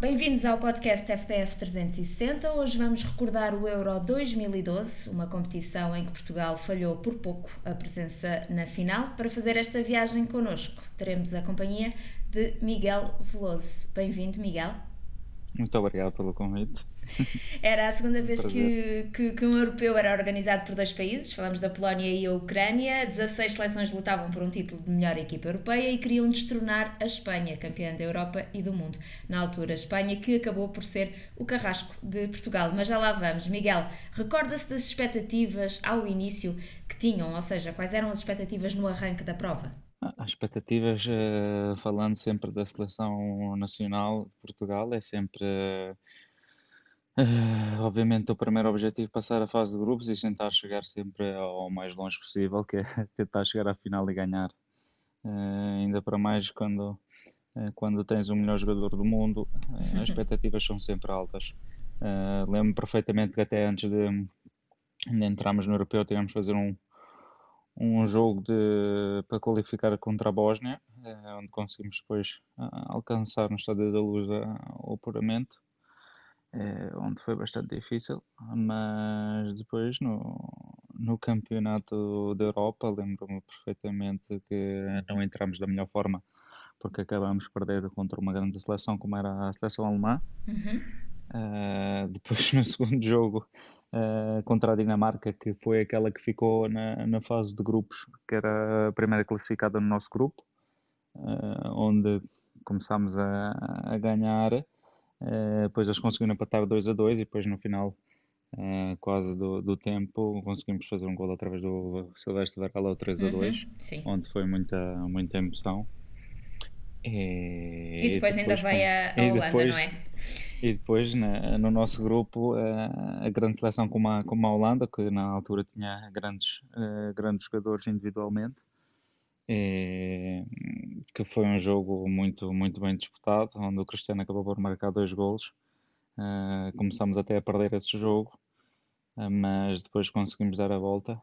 Bem-vindos ao podcast FPF 360. Hoje vamos recordar o Euro 2012, uma competição em que Portugal falhou por pouco a presença na final. Para fazer esta viagem connosco, teremos a companhia de Miguel Veloso. Bem-vindo, Miguel. Muito obrigado pelo convite. Era a segunda vez que, que, que, um europeu era organizado por dois países, falamos da Polónia e a Ucrânia. 16 seleções lutavam por um título de melhor equipa europeia e queriam destronar a Espanha, campeã da Europa e do mundo. Na altura, a Espanha que acabou por ser o carrasco de Portugal. Mas já lá vamos. Miguel, recorda-se das expectativas ao início que tinham, ou seja, quais eram as expectativas no arranque da prova? As expectativas, eh, falando sempre da seleção nacional de Portugal, é sempre Uh, obviamente o primeiro objetivo é passar a fase de grupos e tentar chegar sempre ao mais longe possível, que é tentar chegar à final e ganhar. Uh, ainda para mais quando, uh, quando tens o melhor jogador do mundo, as expectativas são sempre altas. Lembro-me perfeitamente que até antes de, de entrarmos no Europeu tivemos de fazer um, um jogo de, para qualificar contra a Bósnia, onde conseguimos depois alcançar no Estádio da Luz o apuramento é, onde foi bastante difícil, mas depois no, no campeonato da Europa lembro-me perfeitamente que não entramos da melhor forma porque acabamos de perder contra uma grande seleção como era a seleção alemã. Uhum. Uh, depois no segundo jogo uh, contra a Dinamarca, que foi aquela que ficou na, na fase de grupos, que era a primeira classificada no nosso grupo, uh, onde começámos a, a ganhar Uh, depois eles conseguiram empatar 2 a 2 e depois no final uh, quase do, do, tempo conseguimos fazer um gol através do Silvestre Varela 3 a 2 uhum, onde foi muita, muita emoção. E, e depois, ainda vai a, Holanda, depois, não é? E depois na, no nosso grupo uh, a grande seleção como a, como a Holanda que na altura tinha grandes, grandes jogadores individualmente e, que foi um jogo muito, muito bem disputado, onde o Cristiano acabou por marcar dois golos. Uh, começamos até a perder esse jogo, uh, mas depois conseguimos dar a volta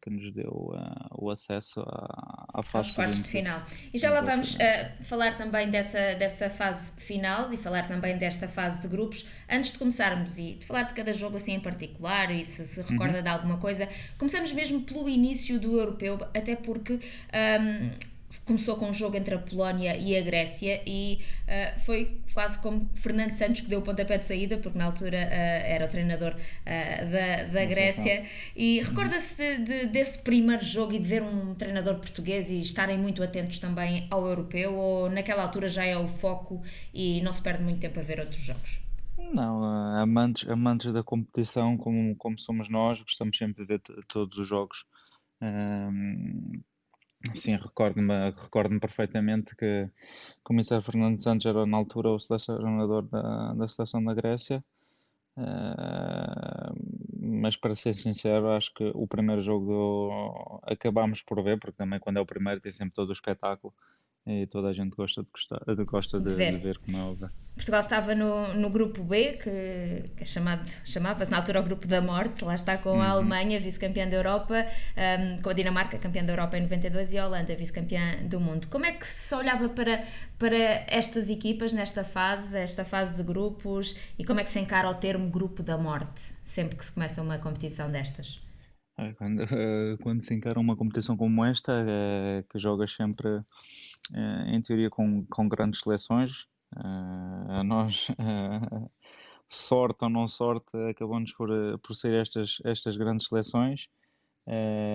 que nos deu uh, o acesso à, à fase quartos de final. E já lá vamos uh, falar também dessa, dessa fase final e falar também desta fase de grupos. Antes de começarmos e de falar de cada jogo assim em particular e se se recorda uhum. de alguma coisa, começamos mesmo pelo início do europeu, até porque um, começou com um jogo entre a Polónia e a Grécia e uh, foi quase como Fernando Santos que deu o pontapé de saída, porque na altura uh, era o treinador uh, da, da Grécia. E recorda-se de, de, desse primeiro jogo e de ver um treinador português e estarem muito atentos também ao europeu, ou naquela altura já é o foco e não se perde muito tempo a ver outros jogos? Não, amantes, amantes da competição, como, como somos nós, gostamos sempre de ver todos os jogos. Sim, recordo-me recordo perfeitamente que o comissário Fernando Santos era na altura o selecionador da, da seleção da Grécia, uh, mas para ser sincero, acho que o primeiro jogo acabámos por ver, porque também quando é o primeiro tem sempre todo o espetáculo e toda a gente gosta de, gostar, gosta de, de, ver. de ver como é óbvio. Portugal estava no, no grupo B, que, que é chamado, chamava-se na altura o grupo da morte, lá está com a uhum. Alemanha, vice-campeã da Europa, um, com a Dinamarca, campeã da Europa em 92 e a Holanda, vice-campeã do mundo. Como é que se olhava para, para estas equipas nesta fase, esta fase de grupos, e como é que se encara o termo grupo da morte, sempre que se começa uma competição destas? É, quando, quando se encara uma competição como esta, é, que jogas sempre, é, em teoria, com, com grandes seleções, a nós, sorte ou não sorte, acabamos por, por ser estas, estas grandes seleções.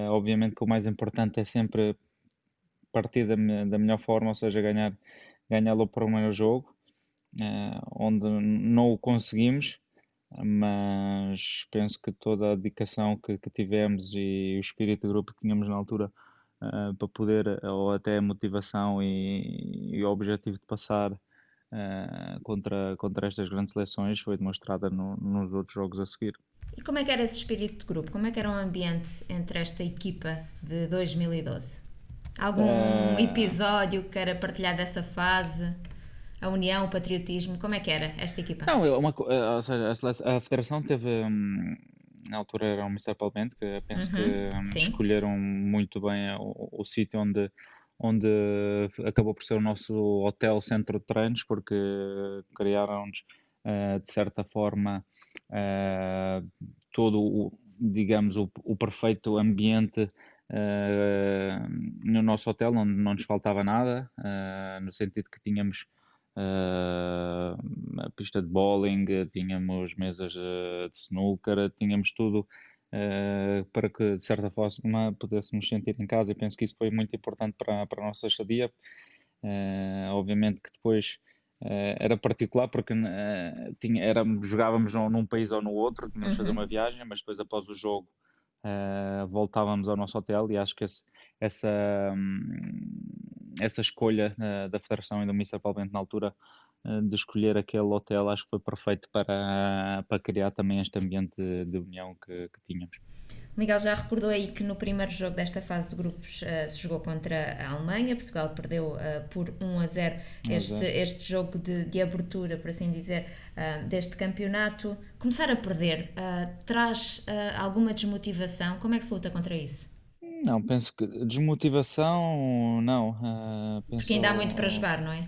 obviamente que o mais importante é sempre partir da, da melhor forma, ou seja, ganhar, ganhar o primeiro jogo, onde não o conseguimos mas penso que toda a dedicação que, que tivemos e o espírito de grupo que tínhamos na altura uh, para poder, ou até a motivação e, e o objetivo de passar uh, contra, contra estas grandes seleções foi demonstrada no, nos outros jogos a seguir. E como é que era esse espírito de grupo? Como é que era o ambiente entre esta equipa de 2012? Algum uh... episódio que queira partilhar dessa fase? A união, o patriotismo? Como é que era esta equipa? Não, uma, ou seja, a, Federação teve. Hum, na altura era o Mr. Palmente, que penso uhum, que um, escolheram muito bem o, o sítio onde, onde acabou por ser o nosso hotel centro de treinos, porque criaram-nos, uh, de certa forma, uh, todo o, digamos, o, o perfeito ambiente uh, no nosso hotel, onde não nos faltava nada, no sentido que tínhamos uh, a pista de bowling, tínhamos mesas de snooker, tínhamos tudo uh, para que de certa forma pudéssemos sentir em casa e penso que isso foi muito importante para, para a nossa estadia. Uh, obviamente que depois era particular porque tinha, era, jogávamos num país ou no outro, tínhamos uhum. fazer uma viagem, mas depois após o jogo voltávamos ao nosso hotel e acho que esse, essa, hum, essa escolha uh, da Federação e do Municipal Bento na altura uh, de escolher aquele hotel acho que foi perfeito para, para criar também este ambiente de, de união que, que tínhamos. Miguel já recordou aí que no primeiro jogo desta fase de grupos uh, se jogou contra a Alemanha, Portugal perdeu uh, por 1 a 0 este, este jogo de, de abertura, por assim dizer, uh, deste campeonato. Começar a perder traz alguma desmotivação? Como é que se luta contra isso? Não, penso que desmotivação, não. Uh, penso, Porque ainda há muito para jogar, não é?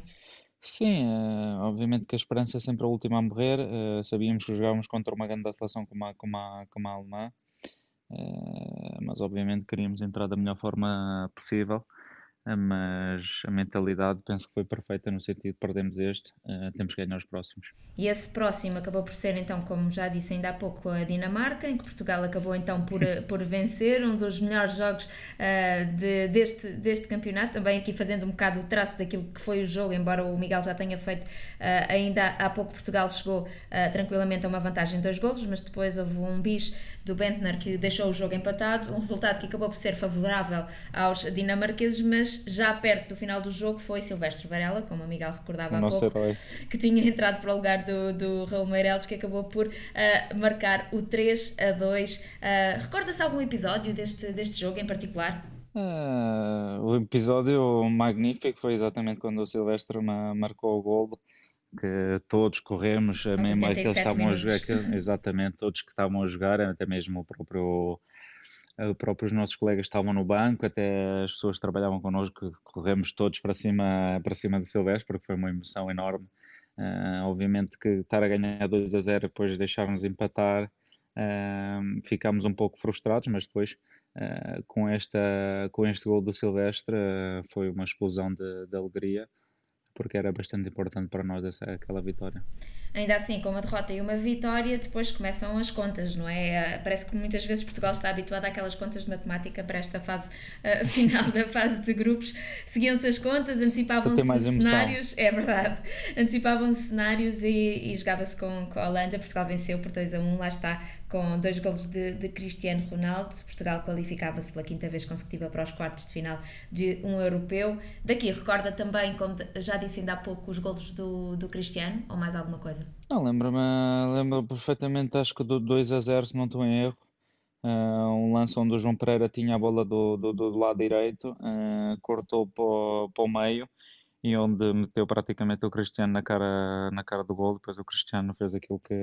Sim, uh, obviamente que a esperança é sempre a última a morrer. Uh, sabíamos que jogávamos contra uma grande seleção como a, como a, como a alemã, mas obviamente queríamos entrar da melhor forma possível. Mas a mentalidade penso que foi perfeita no sentido de perdemos este, uh, temos que ganhar os próximos. E esse próximo acabou por ser então, como já disse ainda há pouco, a Dinamarca, em que Portugal acabou então por, por vencer, um dos melhores jogos uh, de, deste, deste campeonato, também aqui fazendo um bocado o traço daquilo que foi o jogo, embora o Miguel já tenha feito, uh, ainda há pouco Portugal chegou tranquilamente a uma vantagem de dois golos, mas depois houve um bis do Bentner que deixou o jogo empatado, um resultado que acabou por ser favorável aos dinamarqueses, mas já perto do final do jogo foi Silvestre Varela, como a Miguel recordava há pouco, herói. que tinha entrado para o lugar do, do Raul Meireles, que acabou por uh, marcar o 3 a 2. Uh, Recorda-se algum episódio deste, deste jogo em particular? Uh, o episódio magnífico foi exatamente quando o Silvestre marcou o gol que todos corremos, mesmo aqueles que estavam a jogar, exatamente, todos que estavam a jogar, até mesmo o próprio uh, próprios nossos colegas estavam no banco, até as pessoas que trabalhavam connosco, corremos todos para cima, para cima do Silvestre, porque foi uma emoção enorme. Uh, obviamente que estar a ganhar 2 a 0 depois deixar-nos empatar, uh, ficámos um pouco frustrados, mas depois uh, com, esta, com este gol do Silvestre foi uma explosão de, de alegria porque era bastante importante para nós essa, aquela vitória. Ainda assim, com uma derrota e uma vitória, depois começam as contas, não é? Ah, parece que muitas vezes Portugal está habituado àquelas contas de matemática para esta fase uh, final da fase de grupos. Seguiam-se as contas, antecipavam-se cenários, é verdade, antecipavam-se cenários e, e jogava-se com, com a Holanda. Portugal venceu por 2 a 1, lá está, com dois golos de, de Cristiano Ronaldo. Portugal qualificava-se pela quinta vez consecutiva para os quartos de final de um europeu. Daqui recorda também, como já disse ainda há pouco, os golos do, do Cristiano ou mais alguma coisa? Não, lembro-me lembro perfeitamente, acho que do 2 a 0, se não estou em erro. Uh, um lance onde o João Pereira tinha a bola do, do, do lado direito, uh, cortou para o, meio e onde meteu praticamente o Cristiano na cara, na cara do gol. Depois o Cristiano fez aquilo que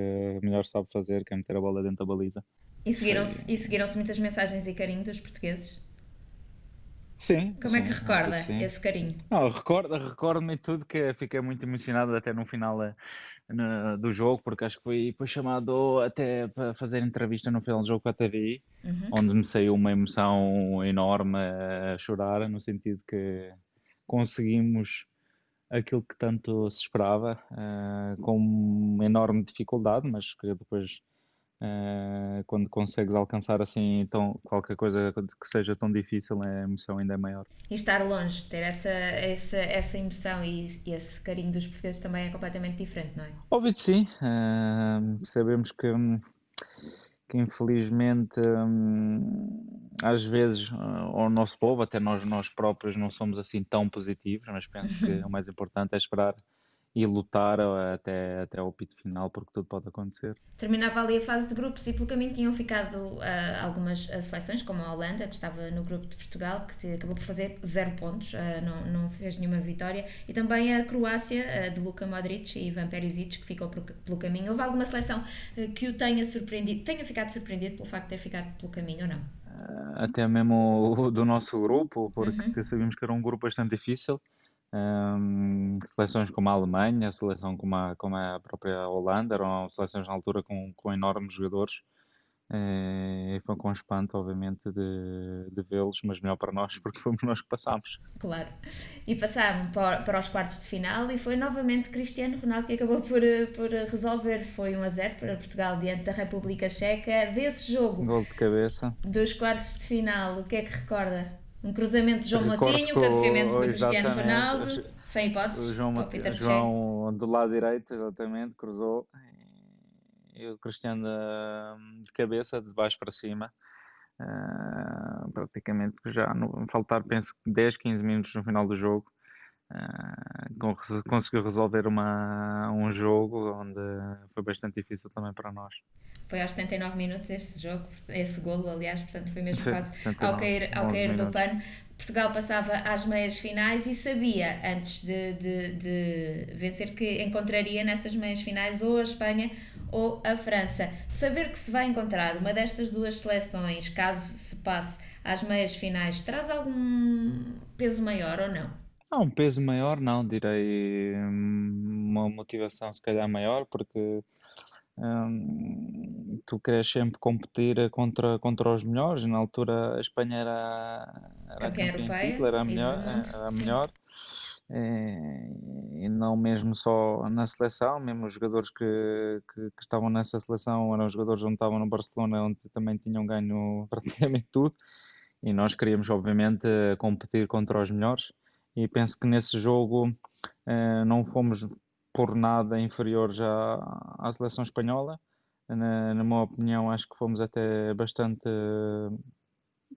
melhor sabe fazer, que é meter a bola dentro da baliza. E seguiram-se e seguiram muitas mensagens e carinho dos portugueses? Sim. Como sim, é que recorda esse carinho? Não, recordo, recordo-me tudo que fiquei muito emocionado até no final eh, no, do jogo, porque acho que foi, foi chamado até para fazer entrevista no final do jogo para a TVI, uhum. onde me saiu uma emoção enorme a chorar, no sentido que conseguimos aquilo que tanto se esperava, uh, com enorme dificuldade, mas que depois, uh, quando consegues alcançar assim tão, qualquer coisa que seja tão difícil, a emoção ainda é maior. E estar longe, ter essa, essa, essa emoção e, e esse carinho dos portugueses também é completamente diferente, não é? Óbvio que sim. Uh, sabemos que hum, que infelizmente hum, às vezes o nosso povo, até nós nós próprios não somos assim tão positivos, mas penso que o mais importante é esperar e lutar até, até ao pito final, porque tudo pode acontecer. Terminava ali a fase de grupos e pelo caminho tinham ficado uh, algumas uh, seleções, como a Holanda, que estava no grupo de Portugal, que acabou por fazer zero pontos, uh, não, não fez nenhuma vitória, e também a Croácia, de Luka Modric e Ivan Perisic, que ficou pelo caminho. Houve alguma seleção que o tenha surpreendido, tenha ficado surpreendido pelo facto de ter ficado pelo caminho ou não? Até mesmo do nosso grupo, porque uhum. sabíamos que era um grupo bastante difícil. Um, seleções como a Alemanha, seleção como a, como a própria Holanda, eram seleções na altura com, com enormes jogadores. Eh, e foi com espanto, obviamente, de, de vê-los, mas melhor para nós, porque fomos nós que passámos. Claro. E passaram para, para os quartos de final e foi novamente Cristiano Ronaldo que acabou por, por resolver. Foi 1 a 0 para Portugal diante da República Checa. Desse jogo, Gol de cabeça. dos quartos de final, o que é que recorda? Um cruzamento de João Moutinho, um cabeceamento de Cristiano Ronaldo, sem hipóteses. O João, João do lado direito, exatamente, cruzou. E o Cristiano de cabeça, de baixo para cima. Uh, praticamente já no, faltar penso 10, 15 minutos no final do jogo uh, conseguiu resolver uma, um jogo onde foi bastante difícil também para nós foi aos 79 minutos este jogo, esse golo, aliás, portanto foi mesmo quase ao cair, ao cair do pano. Portugal passava às meias finais e sabia, antes de, de, de vencer, que encontraria nessas meias finais ou a Espanha ou a França. Saber que se vai encontrar uma destas duas seleções, caso se passe às meias finais, traz algum peso maior ou não? Não, um peso maior não, direi hum, uma motivação se calhar maior, porque Hum, tu queres sempre competir contra, contra os melhores. Na altura a Espanha era, era campeã europeia, título, era a melhor, era a melhor. É, e não mesmo só na seleção, mesmo os jogadores que, que, que, estavam nessa seleção eram os jogadores onde estavam no Barcelona, onde também tinham ganho praticamente tudo. E nós queríamos, obviamente, competir contra os melhores. E penso que nesse jogo eh, não fomos por nada inferiores à, à seleção espanhola. Na, na minha opinião, acho que fomos até bastante uh,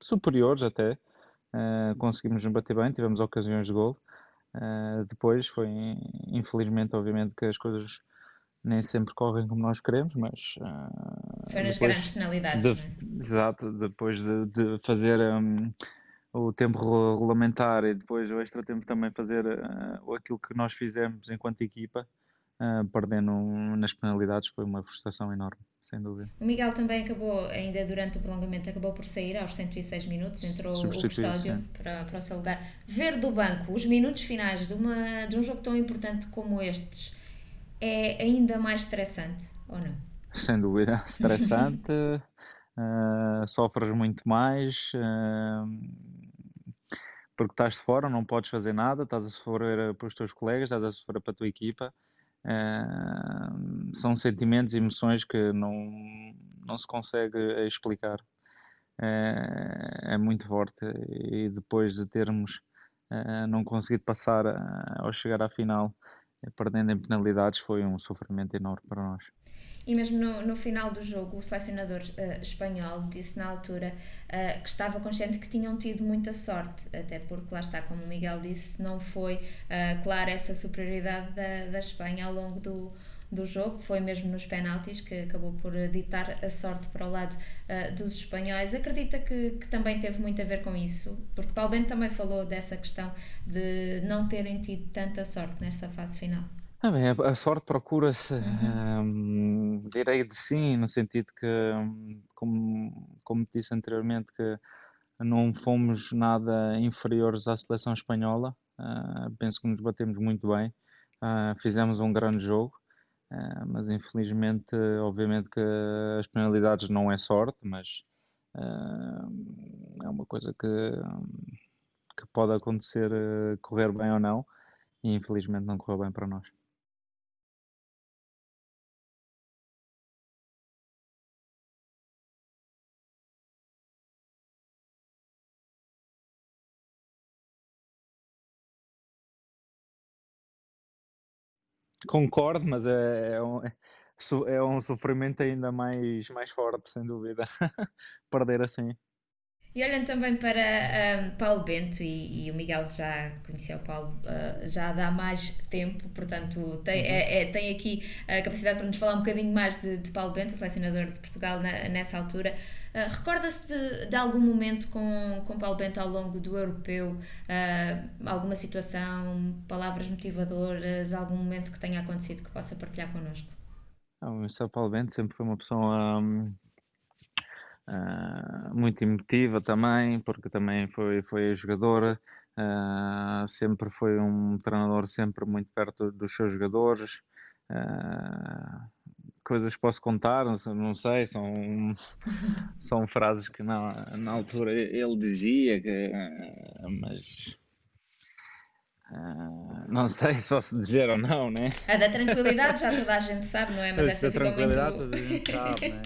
superiores até. Uh, conseguimos nos bater bem, tivemos ocasiões de gol. Uh, depois foi, infelizmente, obviamente, que as coisas nem sempre correm como nós queremos, mas. Uh, Foram as grandes penalidades. De, é? Exato, depois de, de fazer um, o tempo regulamentar e depois o extra tempo também fazer uh, aquilo que nós fizemos enquanto equipa, uh, perdendo nas penalidades, foi uma frustração enorme, sem dúvida. O Miguel também acabou, ainda durante o prolongamento, acabou por sair aos 106 minutos, entrou o custódio para, para o seu lugar. Ver do banco os minutos finais de, uma, de um jogo tão importante como estes é ainda mais estressante, ou não? Sem dúvida, estressante. Uh, sofres muito mais uh, porque estás de fora, não podes fazer nada, estás a sofrer para os teus colegas, estás a sofrer para a tua equipa. São sentimentos e emoções que não, não se consegue explicar. é muito forte e depois de termos não conseguido passar ao chegar à final, perdendo em penalidades, foi um sofrimento enorme para nós. E mesmo no, no final do jogo, o selecionador uh, espanhol disse na altura uh, que estava consciente que tinham tido muita sorte, até porque, lá está, como o Miguel disse, não foi uh, clara essa superioridade da, da Espanha ao longo do, do jogo, foi mesmo nos penaltis que acabou por ditar a sorte para o lado uh, dos espanhóis. Acredita que, que, também teve muito a ver com isso? Porque Paulo Bento também falou dessa questão de não terem tido tanta sorte nesta fase final. Ah, bem, a, sorte procura-se, uhum. um, direi de sim, no sentido que, como, como disse anteriormente, que não fomos nada inferiores à seleção espanhola. Uh, penso que nos batemos muito bem, uh, fizemos um grande jogo, uh, mas infelizmente, obviamente que as penalidades não é sorte, mas é uma coisa que, que pode acontecer, correr bem ou não, e infelizmente não correu bem para nós. Concordo, mas é, é, um, é um sofrimento ainda mais, mais forte, sem dúvida, perder assim. E olhando também para um, Paulo Bento, e, e, o Miguel já conheceu o Paulo uh, já há mais tempo, portanto tem, uhum. é, é, tem aqui a capacidade para nos falar um bocadinho mais de, de Paulo Bento, o selecionador de Portugal na, nessa altura. Uh, Recorda-se de, de, algum momento com, com Paulo Bento ao longo do europeu, uh, alguma situação, palavras motivadoras, algum momento que tenha acontecido que possa partilhar connosco? Não, o Paulo Bento sempre foi uma pessoa. Um Uh, muito emotiva também, porque também foi, foi jogadora, uh, sempre foi um treinador sempre muito perto dos seus jogadores. Uh, coisas que posso contar, não sei, não sei são, são frases que na, na altura ele dizia, que, mas Uh, não sei se posso dizer ou não, né? A da tranquilidade já toda a gente sabe, não é? Mas essa fica muito... toda a gente sabe, né?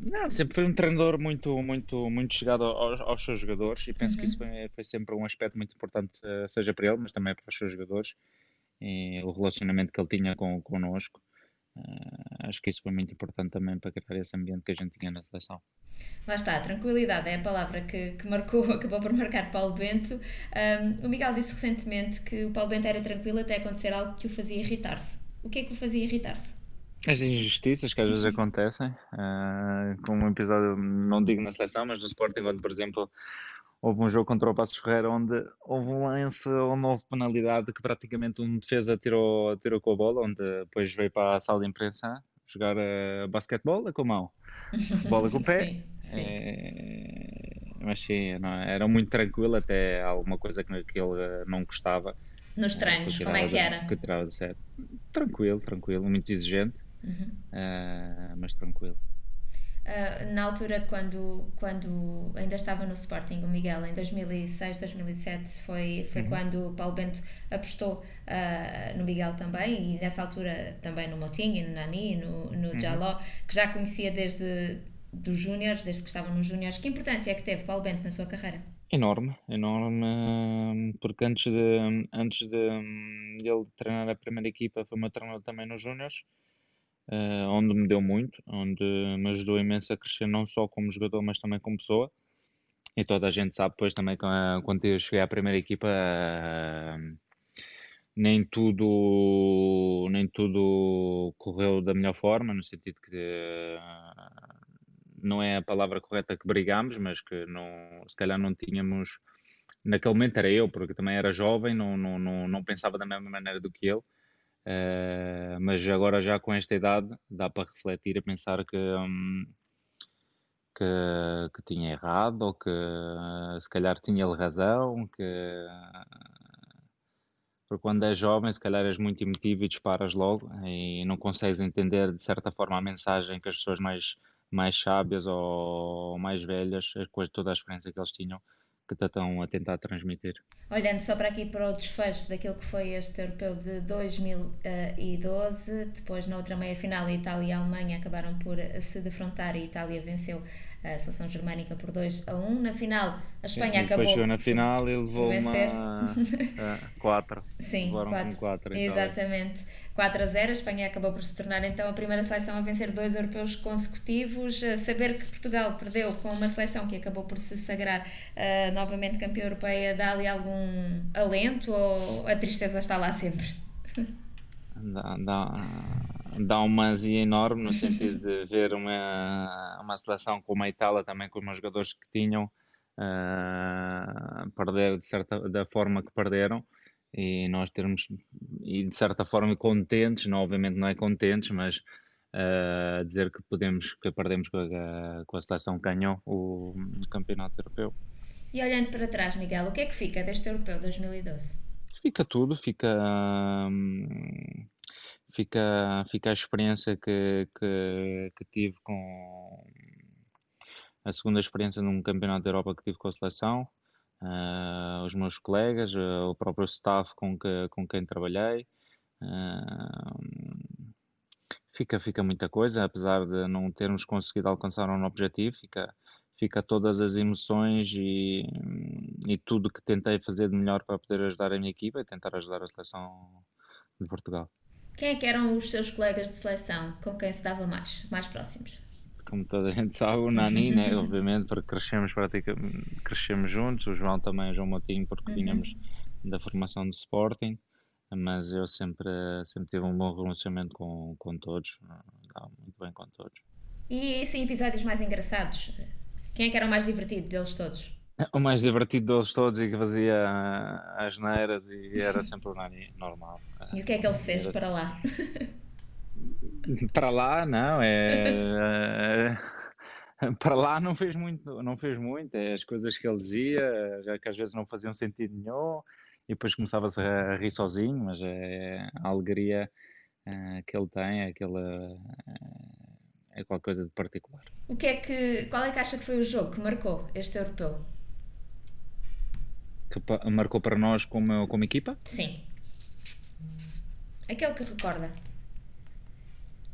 Não, sempre foi um treinador muito, muito, muito chegado aos, aos seus jogadores e penso uhum. que isso foi, foi, sempre um aspecto muito importante, eh, seja para ele, mas também para os seus jogadores e o relacionamento que ele tinha com, connosco. Uh, acho que isso foi muito importante também para criar esse ambiente que a gente tinha na seleção. Lá está, tranquilidade é a palavra que, que marcou, acabou por marcar Paulo Bento. Um, o Miguel disse recentemente que o Paulo Bento era tranquilo até acontecer algo que o fazia irritar-se. O que é que o fazia irritar-se? As injustiças que às vezes acontecem, uh, como um episódio, não digo na seleção, mas no Sporting, onde, por exemplo, houve um jogo contra o Passos Ferreira onde houve um lance onde houve penalidade que praticamente um defesa tirou, tirou com a bola, onde depois veio para a sala de imprensa jogar uh, basquetebol com a mão, bola com o pé. sim, sim. É, mas sim, não, é? era muito tranquilo, até alguma coisa que, que ele não gostava. Nos treinos, como é que era? Que tirava de certo. Tranquilo, tranquilo, muito exigente uhum. uh, mas tranquilo. Uh, na altura, quando, quando ainda estava no Sporting, o Miguel, em 2006, 2007, foi, foi uhum. quando o Paulo Bento apostou uh, no Miguel também, e nessa altura também no Motinho, no Nani, no, no uhum. Jaló, que já conhecia desde dos Júniores, desde que estavam nos Júniores. Que importância é que teve Paulo Bento na sua carreira? Enorme, enorme, porque antes de, antes de, de ele treinar a primeira equipa, foi meu treinador também nos Júniores uh, onde me deu muito, onde me ajudou imenso a crescer não só como jogador, mas também como pessoa. E toda a gente sabe depois também quando eu cheguei à primeira equipa, uh, nem tudo nem tudo correu da melhor forma, no sentido que uh, não é a palavra correta que brigámos, mas que não, se calhar não tínhamos naquele momento era eu, porque também era jovem, não, não, não, não pensava da mesma maneira do que ele. Uh, mas agora já com esta idade dá para refletir a pensar que, um, que, que, tinha errado ou que uh, se calhar tinha ele razão, que porque quando és jovem se calhar és muito emotivo e disparas logo e não consegues entender de certa forma a mensagem que as pessoas mais, mais sábias ou mais velhas, com toda a experiência que eles tinham, que estão a tentar transmitir. Olhando só para aqui para o desfecho daquilo que foi este europeu de 2012, depois na outra meia final a Itália e a Alemanha acabaram por se defrontar e a Itália venceu a seleção germânica por 2 a 1. Na final, a Espanha Sim, acabou. Depois na final e levou vencer. uma 4. Sim, 4. Exatamente. 4 a 0. A Espanha acabou por se tornar então a primeira seleção a vencer dois europeus consecutivos. Saber que Portugal perdeu com uma seleção que acabou por se sagrar uh, novamente campeã europeia dá-lhe algum alento ou a tristeza está lá sempre? Dá, dá, dá uma azia enorme no sentido de ver uma, uma seleção como a Itália também com os jogadores que tinham uh, perder de certa da forma que perderam e nós termos e de certa forma contentes, não, obviamente não é contentes, mas uh, dizer que podemos que perdemos com a, com a seleção que ganhou o, o campeonato europeu. E olhando para trás, Miguel, o que é que fica deste europeu 2012? Fica tudo, fica hum, fica fica a experiência que, que, que tive com a segunda experiência num campeonato da Europa que tive com a seleção uh, os meus colegas, uh, o próprio staff com, que, com quem trabalhei. Uh, fica, fica muita coisa, apesar de não termos conseguido alcançar um objetivo, fica, fica todas as emoções e, e tudo que tentei fazer de melhor para poder ajudar a minha equipa e tentar ajudar a seleção de Portugal. Quem é que eram os seus colegas de seleção com quem se dava mais, mais próximos? como toda a gente sabe, o Nani, né? obviamente, porque crescemos praticamente, crescemos juntos, o João também, o João Motinho, porque Uhum. vínhamos da formação do Sporting, mas eu sempre, sempre tive um bom relacionamento com, com todos, dava muito bem com todos. E assim, episódios mais engraçados? Quem é que era o mais divertido deles todos? O mais divertido deles todos e que fazia as neiras e era sempre o Nani, normal. E o que é que ele fez Era para lá? Para lá, não, é. Para lá não fez muito, não fez muito, é as coisas que ele dizia, já que às vezes não faziam sentido nenhum, e depois começava-se a rir sozinho, mas é a alegria eh, que ele tem, é aquela é qualquer coisa de particular. O que é que, qual é que acha que foi o jogo que marcou este europeu? Que marcou para nós como, como equipa? Sim. Aquele que recorda.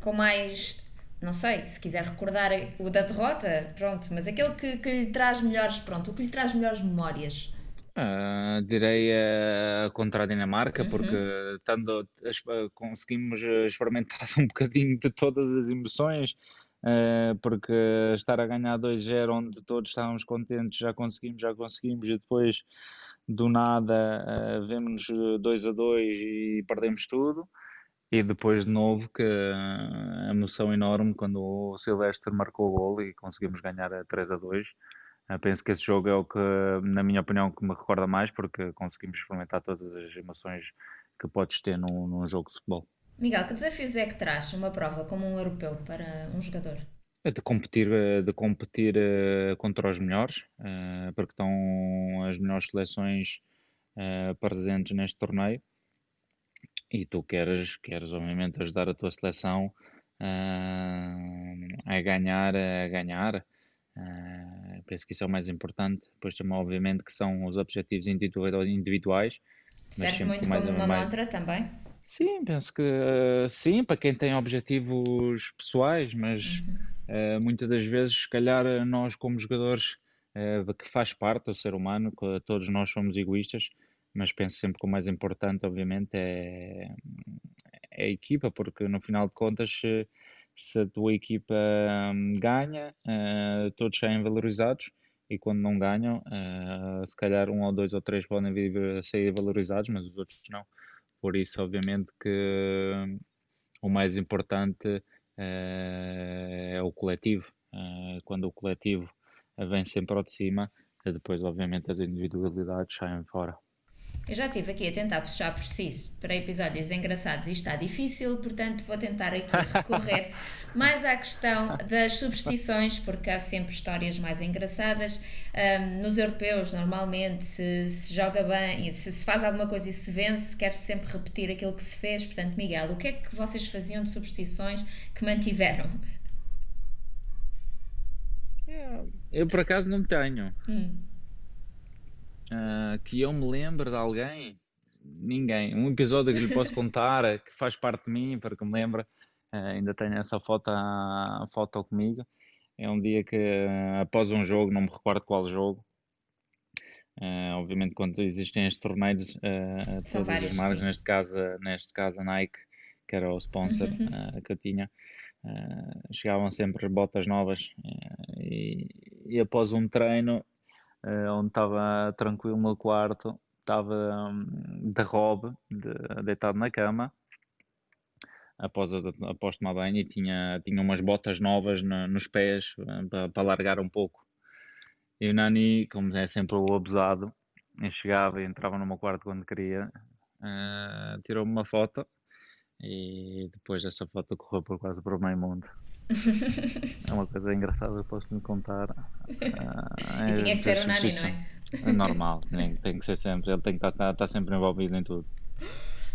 Com mais. Não sei, se quiser recordar o da derrota, pronto, mas aquele que, que lhe traz melhores, pronto, o que lhe traz melhores memórias. Ah, direi eh, contra a Dinamarca, porque estando, es- eh, conseguimos eh, experimentar um bocadinho de todas as emoções, eh, porque estar a ganhar 2-0 onde todos estávamos contentes, já conseguimos, já conseguimos, e depois do nada eh, vemos 2 a 2 e perdemos tudo. E depois de novo que eh, a emoção enorme quando o Silvestre marcou o gol e conseguimos ganhar a 3 a 2. Uh, penso que esse jogo é o que, na minha opinião, que me recorda mais, porque conseguimos experimentar todas as emoções que podes ter num, num jogo de futebol. Miguel, que desafios é que traz uma prova como um europeu para um jogador? É de competir, eh, de competir eh, contra os melhores, eh, porque estão as melhores seleções presentes neste torneio e tu queres, queres obviamente ajudar a tua seleção a ganhar, a ganhar. Penso que isso é o mais importante. Depois também, obviamente, que são os objetivos individu- individuais, Serve muito mais como uma uma mais- mantra também. Sim, penso que eh, sim, para quem tem objetivos pessoais, mas eh, muitas das vezes, se calhar, eh, nós como jogadores, eh, que faz parte do ser humano, que todos nós somos egoístas, mas penso sempre que o mais importante, obviamente, é, é a equipa, porque no final de contas, se, se a tua equipa hum, ganha, todos saem valorizados. E quando não ganham, se calhar um ou dois ou três podem vir sair valorizados, mas os outros não. Por isso, obviamente, que hum, o mais importante eh, é o coletivo. Eh, quando o coletivo vem sempre ao de cima, eh, depois, obviamente, as individualidades saem fora. Eu já estive aqui a tentar puxar por si para episódios engraçados e está difícil, portanto vou tentar aqui recorrer mais à questão das substituições, porque há sempre histórias mais engraçadas. Ahm, nos europeus, normalmente, se, se joga bem, se se faz alguma coisa e se vence, quer-se sempre repetir aquilo que se fez. Portanto, Miguel, o que é que vocês faziam de substituições que mantiveram? Eu, por acaso, não tenho. Hum. Ah, que eu me lembre de alguém, ninguém. Um episódio que lhe posso contar, que faz parte de mim, para que me lembre, ah, ainda tenho essa foto, a foto comigo. É um dia que, ah, após um jogo, não me recordo qual jogo, ah, obviamente, quando existem estes torneios, ah, São todas vários, as marcas, sim. neste caso, neste caso a Nike, que era o sponsor Uhum. ah, que eu tinha, ah, chegavam sempre botas novas ah, e, e após um treino onde estava tranquilo no quarto, estava hum, de robe, de- deitado na cama, após, após tomar banho, e tinha, tinha umas botas novas na- nos pés eh, para, para largar um pouco. E o Nani, como é sempre o abusado, chegava e entrava no meu quarto quando queria, eh, tirou-me uma foto e depois essa foto correu por quase por meio mundo. É uma coisa engraçada, eu posso lhe contar. Ah, E tinha que ser o Nani, não é? É normal, tem, tem que ser sempre, ele tem que estar, estar sempre envolvido em tudo.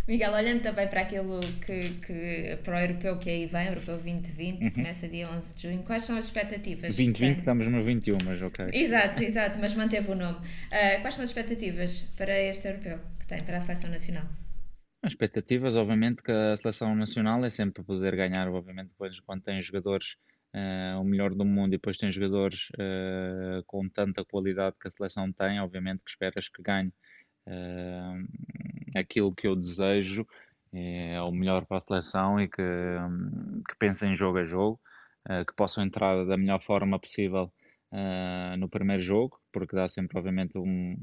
Miguel, olhando também para aquilo que, que para o europeu que aí vem, o europeu 2020, Uhum. começa dia 11 de junho, quais são as expectativas? que 2020 tem? estamos no 21, mas ok. Exato, exato, mas manteve o nome. Ah, quais são as expectativas para este europeu que tem para a seleção nacional? As expectativas, obviamente, que a seleção nacional é sempre poder ganhar, obviamente, depois quando tem jogadores eh, o melhor do mundo e depois tem jogadores eh, com tanta qualidade que a seleção tem, obviamente que esperas que ganhe eh, aquilo que eu desejo, é o melhor para a seleção e que, hum, que pense em jogo a jogo. que possam entrar da melhor forma possível no primeiro jogo, porque dá sempre, obviamente, um,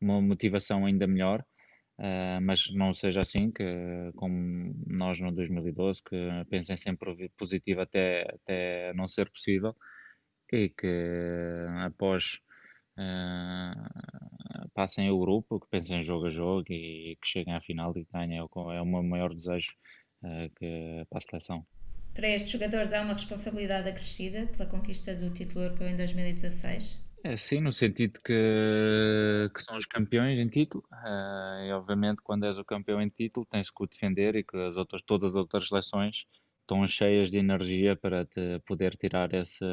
uma motivação ainda melhor. Uh, mas não seja assim, que como nós no 2012, que pensem sempre positivo até, até não ser possível e que após uh, passem o grupo, que pensem jogo a jogo e, que cheguem à final e ganhem, é é o meu maior desejo uh, que, para a seleção. Para estes jogadores há uma responsabilidade acrescida pela conquista do título europeu em 2016? É, sim, no sentido que, que são os campeões em título, uh, e obviamente quando és o campeão em título tens que o defender e que as outras, todas as outras seleções estão cheias de energia para te poder tirar esse,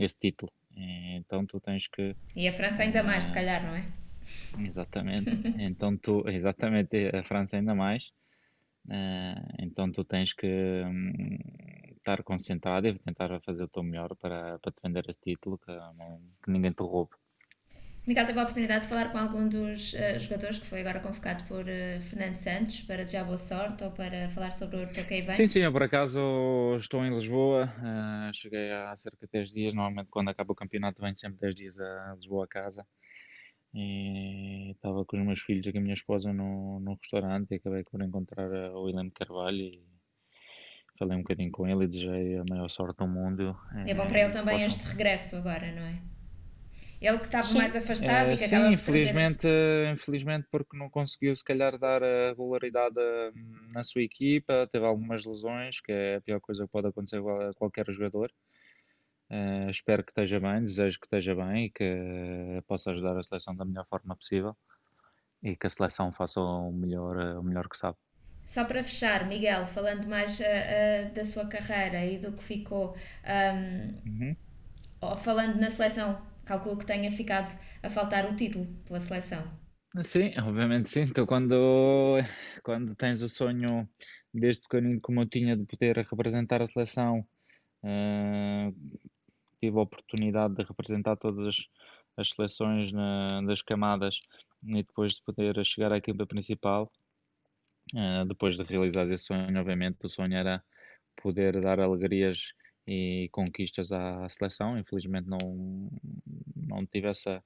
esse título. E, então tu tens que. E a França ainda mais, se eh, calhar, não é? Exatamente. então tu, exatamente, a França ainda mais. Uh, então tu tens que estar concentrado e tentar fazer o teu melhor para, para defender esse título, que, que ninguém te roube. Miguel teve a oportunidade de falar com algum dos uh, jogadores que foi agora convocado por uh, Fernando Santos para desejar boa sorte ou para falar sobre o europeu que aí vem? Sim, sim, eu por acaso estou em Lisboa, uh, cheguei há cerca de 10 dias, normalmente quando acaba o campeonato venho sempre 10 dias a Lisboa a casa e estava com os meus filhos aqui a minha esposa no restaurante e acabei por encontrar o William Carvalho e falei um bocadinho com ele e desejei a maior sorte do mundo. É bom para ele também este regresso agora, não é? Ele que estava sim. mais afastado é, e que sim, acaba infelizmente, fazer... infelizmente porque não conseguiu se calhar dar a regularidade hum, na sua equipa, teve algumas lesões, que é a pior coisa que pode acontecer a qualquer jogador. Uh, espero que esteja bem, desejo que esteja bem e que possa ajudar a seleção da melhor forma possível e que a seleção faça o melhor, o melhor que sabe. Só para fechar, Miguel, falando mais uh, uh, da sua carreira e do que ficou, um, uhum. falando na seleção, calculo que tenha ficado a faltar o título pela seleção. Sim, obviamente sim. Então, quando, quando tens o sonho, desde pequenino, como eu tinha, de poder representar a seleção, uh, tive a oportunidade de representar todas as seleções na, das camadas e depois de poder chegar à equipa principal, uh, depois de realizar esse sonho, obviamente, o sonho era poder dar alegrias e conquistas à seleção. Infelizmente não, não, tive essa,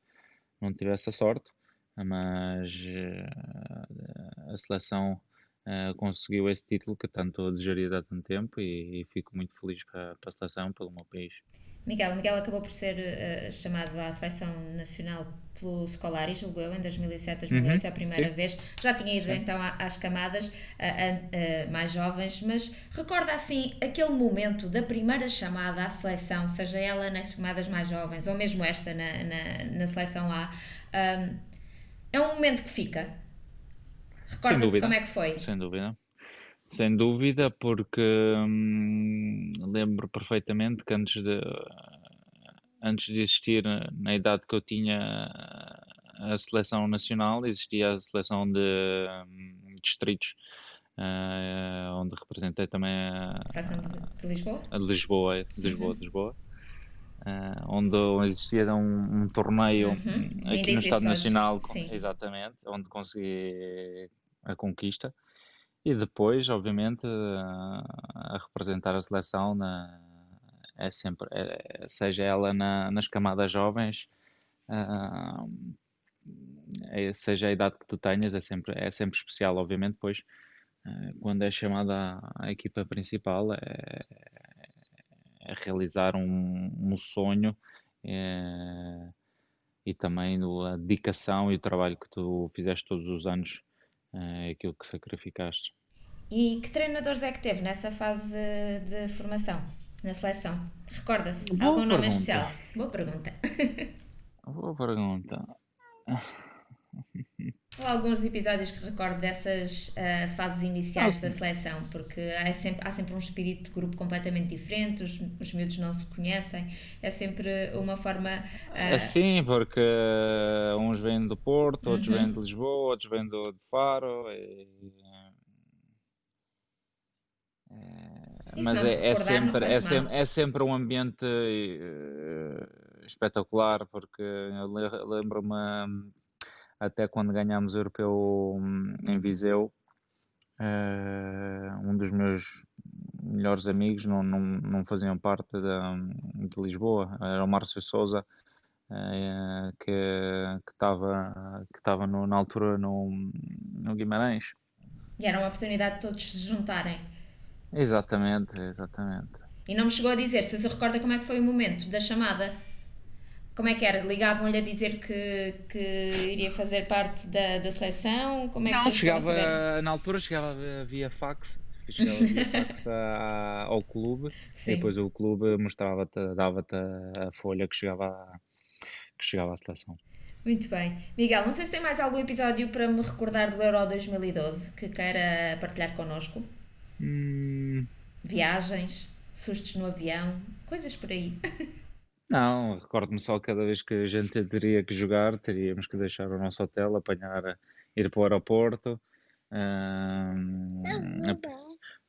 não tive essa sorte, mas uh, a seleção uh, conseguiu esse título que tanto desejaria há tanto tempo e, e fico muito feliz para, para a seleção, pelo meu país. Miguel, Miguel acabou por ser uh, chamado à seleção nacional pelo Scolari, julgo eu, em 2007, 2008, uhum. a primeira Sim. vez. Já tinha ido Sim. então às camadas uh, uh, mais jovens, mas recorda assim aquele momento da primeira chamada à seleção, seja ela nas camadas mais jovens ou mesmo esta na, na, na seleção A, um, é um momento que fica. Recorda-se como é que foi? Sem dúvida. Sem dúvida, porque hum, lembro perfeitamente que antes de, antes de existir, na idade que eu tinha, a seleção nacional, existia a seleção de hum, distritos, uh, onde representei também a, seleção de Lisboa? A de Lisboa, de Lisboa, de Lisboa. Uh, onde existia um, um torneio uhum. aqui no Estado Nacional, com, exatamente, onde consegui a conquista e depois, obviamente, a representar a seleção na, é sempre, é, seja ela na, nas camadas jovens, é, seja a idade que tu tenhas, é sempre, é sempre especial, obviamente, pois uh, quando é chamada à, equipa principal é, é realizar um, um sonho é, e também a dedicação e o trabalho que tu fizeste todos os anos é aquilo que sacrificaste. E que treinadores é que teve nessa fase de formação, na seleção? Recorda-se? Algum pergunta. nome especial? Boa pergunta. Boa pergunta. Ou alguns episódios que recordo dessas uh, fases iniciais da seleção, porque há sempre, há sempre um espírito de grupo completamente diferente, os, os miúdos não se conhecem, é sempre uma forma. Uh... É sim, porque uns vêm do Porto, outros uhum. vêm de Lisboa, outros vêm do, de Faro. E mas é, é, sempre, é, sempre, é sempre um ambiente uh, espetacular, porque eu lembro-me até quando ganhámos o Europeu hum, em Viseu, uh, um dos meus melhores amigos não, não, não faziam parte de, de Lisboa. Era o Márcio Souza, uh, que estava que estava na altura no, no Guimarães. E era uma oportunidade de todos se juntarem. Exatamente, exatamente. E não me chegou a dizer, se se recorda como é que foi o momento da chamada? Como é que era? Ligavam-lhe a dizer que, que iria fazer parte da, da seleção? Como é não, que chegava, na altura chegava via fax, chegava via fax a, ao clube Sim. e depois o clube mostrava-te, dava-te a folha que chegava, que chegava à seleção. Muito bem. Miguel, não sei se tem mais algum episódio para me recordar do Euro 2012 que queira partilhar connosco. Hum... Viagens, sustos no avião, coisas por aí. Não, recordo-me só cada vez que a gente teria que jogar, teríamos que deixar o nosso hotel, apanhar, ir para o aeroporto, hum,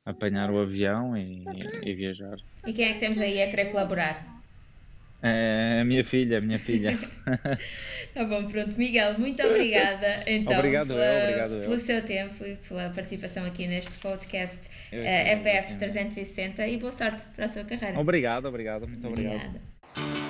apanhar o avião e, e, viajar. E quem é que temos aí a querer colaborar? É a minha filha, a minha filha. tá bom, pronto. Miguel, muito obrigada então, obrigado pela, eu, obrigado pelo eu. seu tempo e pela participação aqui neste podcast uh, FF 360 e boa sorte para a sua carreira. Obrigado, obrigado, muito obrigado. Obrigada.